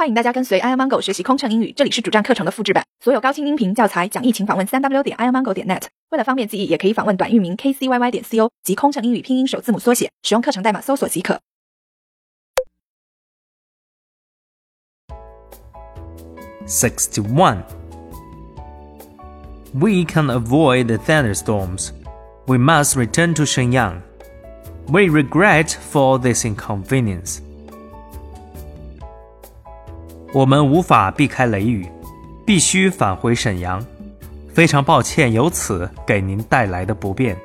欢迎大家跟随 airmango 学习空乘英语，这里是主站课程的复制版。所有高清音频教材讲义，请访问三 w 点 airmango 点 net。为了方便记忆，也可以访问短域名 kcyy 点 co 及空乘英语拼音首字母缩写，使用课程代码搜索即可。61. We can avoid the thunderstorms. We must return to Shenyang. We regret for this inconvenience. 我们无法避开雷雨，必须返回沈阳。非常抱歉，由此给您带来的不便。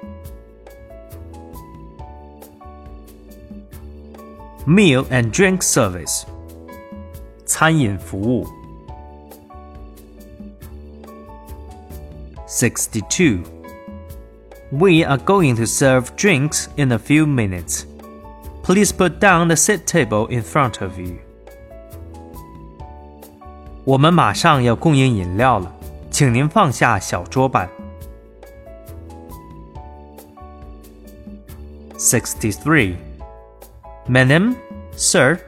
Meal and drink service，餐饮服务。Sixty-two. We are going to serve drinks in a few minutes. Please put down the seat table in front of you. 我们马上要供应饮料了，请您放下小桌板。Sixty-three. Madam, sir,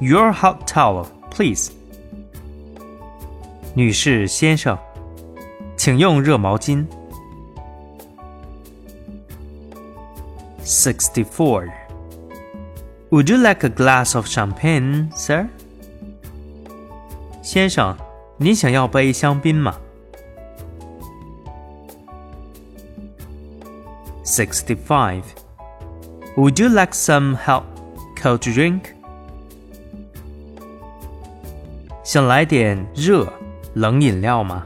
your hot towel, please. 女士、先生，请用热毛巾。Sixty-four. Would you like a glass of champagne, sir? 先生，您想要杯香槟吗？Sixty-five. Would you like some help, cold drink? 想来点热冷饮料吗？